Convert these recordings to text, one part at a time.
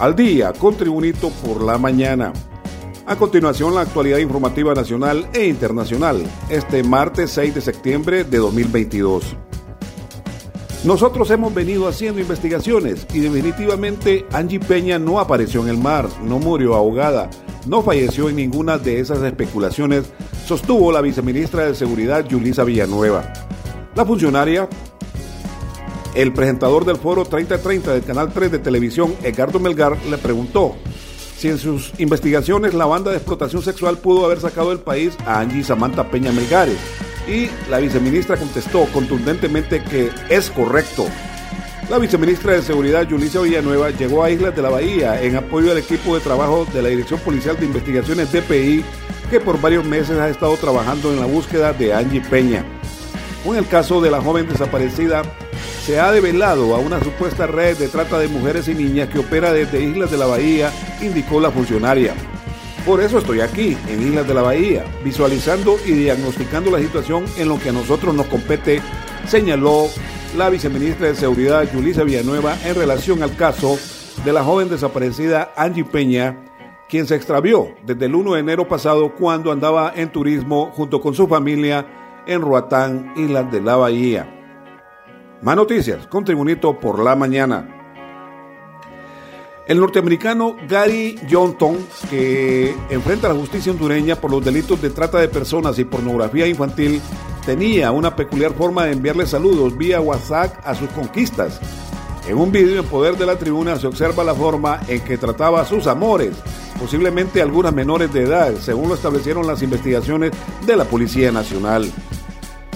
Al día con Tribunito por la mañana. A continuación, la actualidad informativa nacional e internacional, este martes 6 de septiembre de 2022. Nosotros hemos venido haciendo investigaciones y definitivamente Angie Peña no apareció en el mar, no murió ahogada, no falleció en ninguna de esas especulaciones, sostuvo la viceministra de Seguridad Yulisa Villanueva. La funcionaria el presentador del foro 3030 del Canal 3 de televisión, Edgardo Melgar, le preguntó si en sus investigaciones la banda de explotación sexual pudo haber sacado del país a Angie Samantha Peña Melgares. Y la viceministra contestó contundentemente que es correcto. La viceministra de Seguridad, Yulicia Villanueva, llegó a Islas de la Bahía en apoyo al equipo de trabajo de la Dirección Policial de Investigaciones DPI, que por varios meses ha estado trabajando en la búsqueda de Angie Peña. Con el caso de la joven desaparecida, se ha develado a una supuesta red de trata de mujeres y niñas que opera desde Islas de la Bahía, indicó la funcionaria. Por eso estoy aquí, en Islas de la Bahía, visualizando y diagnosticando la situación en lo que a nosotros nos compete, señaló la viceministra de Seguridad, Yulisa Villanueva, en relación al caso de la joven desaparecida Angie Peña, quien se extravió desde el 1 de enero pasado cuando andaba en turismo junto con su familia en Roatán, Islas de la Bahía. Más noticias con Tribunito por la mañana. El norteamericano Gary Johnson, que enfrenta a la justicia hondureña por los delitos de trata de personas y pornografía infantil, tenía una peculiar forma de enviarle saludos vía WhatsApp a sus conquistas. En un vídeo en poder de la tribuna se observa la forma en que trataba a sus amores, posiblemente algunas menores de edad, según lo establecieron las investigaciones de la Policía Nacional.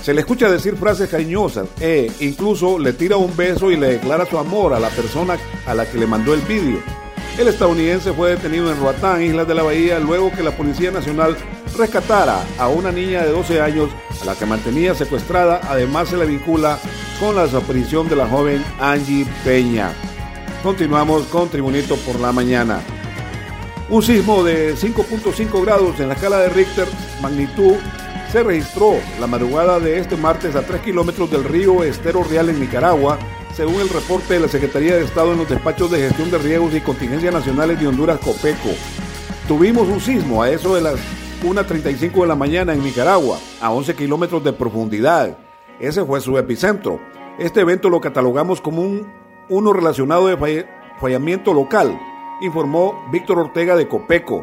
Se le escucha decir frases cariñosas e incluso le tira un beso y le declara su amor a la persona a la que le mandó el vídeo. El estadounidense fue detenido en Roatán, Islas de la Bahía, luego que la Policía Nacional rescatara a una niña de 12 años a la que mantenía secuestrada. Además, se le vincula con la desaparición de la joven Angie Peña. Continuamos con Tribunito por la mañana. Un sismo de 5.5 grados en la escala de Richter, magnitud se registró la madrugada de este martes a 3 kilómetros del río Estero Real en Nicaragua, según el reporte de la Secretaría de Estado en los despachos de gestión de riesgos y contingencias nacionales de Honduras, COPECO. Tuvimos un sismo a eso de las 1.35 de la mañana en Nicaragua, a 11 kilómetros de profundidad. Ese fue su epicentro. Este evento lo catalogamos como un, uno relacionado de fallamiento local, informó Víctor Ortega de Copeco.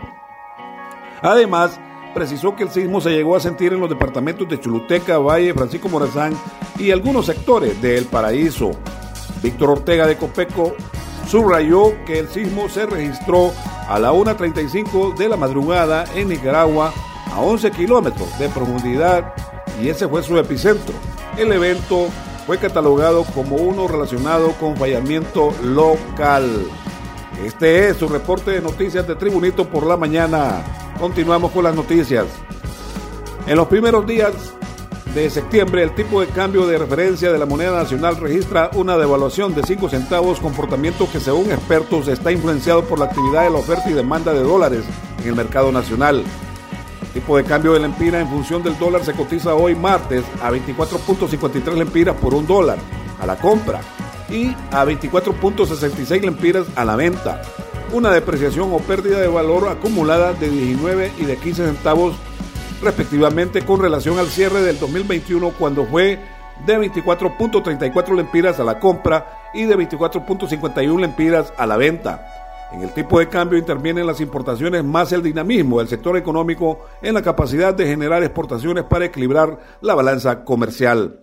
Además, precisó que el sismo se llegó a sentir en los departamentos de Chuluteca, Valle, Francisco Morazán y algunos sectores de El Paraíso. Víctor Ortega de Copeco subrayó que el sismo se registró a la 1.35 de la madrugada en Nicaragua, a 11 kilómetros de profundidad, y ese fue su epicentro. El evento fue catalogado como uno relacionado con fallamiento local. Este es su reporte de noticias de Tribunito por la mañana. Continuamos con las noticias. En los primeros días de septiembre, el tipo de cambio de referencia de la moneda nacional registra una devaluación de 5 centavos, comportamiento que según expertos está influenciado por la actividad de la oferta y demanda de dólares en el mercado nacional. El tipo de cambio de empira en función del dólar se cotiza hoy martes a 24.53 lempiras por un dólar a la compra y a 24.66 lempiras a la venta una depreciación o pérdida de valor acumulada de 19 y de 15 centavos respectivamente con relación al cierre del 2021 cuando fue de 24.34 lempiras a la compra y de 24.51 lempiras a la venta. En el tipo de cambio intervienen las importaciones más el dinamismo del sector económico en la capacidad de generar exportaciones para equilibrar la balanza comercial.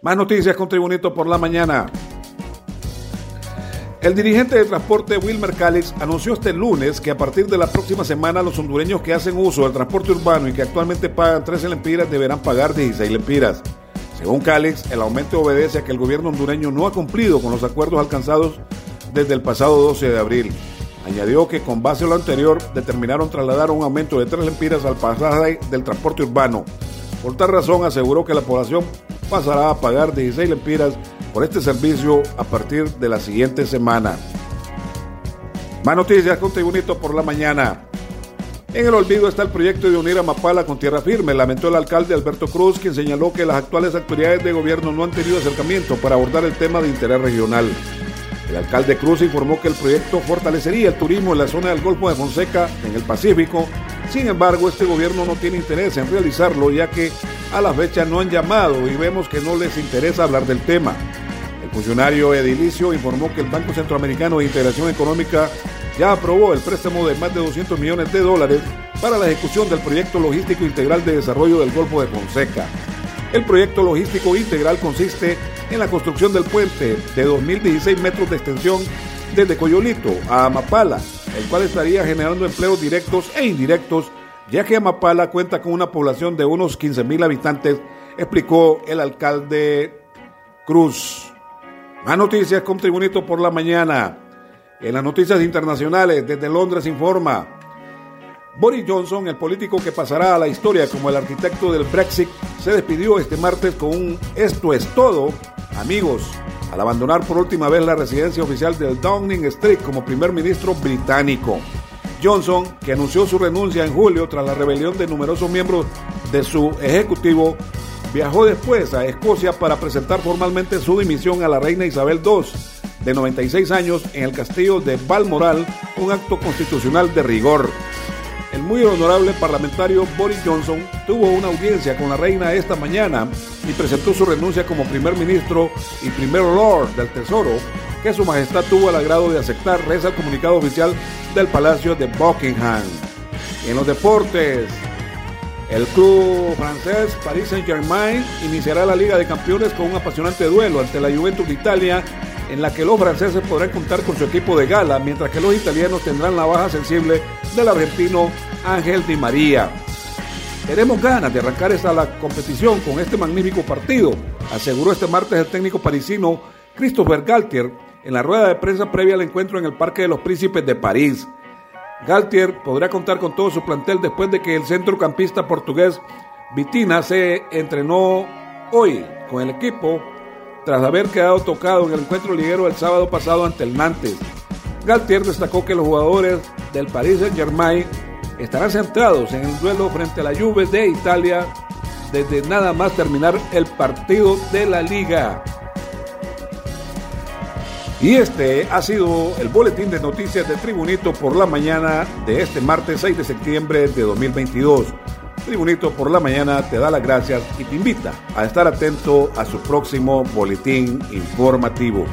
Más noticias con Tribunito por la mañana. El dirigente de transporte Wilmer Calix anunció este lunes que a partir de la próxima semana los hondureños que hacen uso del transporte urbano y que actualmente pagan 13 lempiras deberán pagar 16 lempiras. Según Calix, el aumento obedece a que el gobierno hondureño no ha cumplido con los acuerdos alcanzados desde el pasado 12 de abril. Añadió que con base a lo anterior determinaron trasladar un aumento de 3 lempiras al pasaje del transporte urbano. Por tal razón aseguró que la población pasará a pagar 16 lempiras por este servicio a partir de la siguiente semana. Más noticias con Tribunito por la mañana. En el olvido está el proyecto de unir a Mapala con tierra firme, lamentó el alcalde Alberto Cruz, quien señaló que las actuales autoridades de gobierno no han tenido acercamiento para abordar el tema de interés regional. El alcalde Cruz informó que el proyecto fortalecería el turismo en la zona del Golfo de Fonseca, en el Pacífico. Sin embargo, este gobierno no tiene interés en realizarlo, ya que a la fecha no han llamado y vemos que no les interesa hablar del tema. El funcionario edilicio informó que el Banco Centroamericano de Integración Económica ya aprobó el préstamo de más de 200 millones de dólares para la ejecución del proyecto logístico integral de desarrollo del Golfo de Fonseca. El proyecto logístico integral consiste en la construcción del puente de 2.016 metros de extensión desde Coyolito a Amapala, el cual estaría generando empleos directos e indirectos, ya que Amapala cuenta con una población de unos 15.000 habitantes, explicó el alcalde Cruz. Más noticias con Tribunito por la mañana. En las noticias internacionales, desde Londres informa. Boris Johnson, el político que pasará a la historia como el arquitecto del Brexit, se despidió este martes con un esto es todo, amigos, al abandonar por última vez la residencia oficial del Downing Street como primer ministro británico. Johnson, que anunció su renuncia en julio tras la rebelión de numerosos miembros de su ejecutivo, viajó después a Escocia para presentar formalmente su dimisión a la reina Isabel II de 96 años en el castillo de Balmoral, un acto constitucional de rigor. El muy honorable parlamentario Boris Johnson tuvo una audiencia con la reina esta mañana y presentó su renuncia como primer ministro y primer lord del Tesoro, que su majestad tuvo el agrado de aceptar, reza el comunicado oficial del Palacio de Buckingham. En los deportes, el club francés Paris Saint-Germain iniciará la Liga de Campeones con un apasionante duelo ante la Juventus de Italia en la que los franceses podrán contar con su equipo de gala, mientras que los italianos tendrán la baja sensible del argentino Ángel Di María. Tenemos ganas de arrancar esta la competición con este magnífico partido, aseguró este martes el técnico parisino Christopher Galtier en la rueda de prensa previa al encuentro en el Parque de los Príncipes de París. Galtier podrá contar con todo su plantel después de que el centrocampista portugués Vitina se entrenó hoy con el equipo tras haber quedado tocado en el encuentro liguero el sábado pasado ante el Nantes. Galtier destacó que los jugadores del Paris Saint-Germain estarán centrados en el duelo frente a la Juve de Italia desde nada más terminar el partido de la liga. Y este ha sido el boletín de noticias de Tribunito por la mañana de este martes 6 de septiembre de 2022. Tribunito por la mañana te da las gracias y te invita a estar atento a su próximo boletín informativo.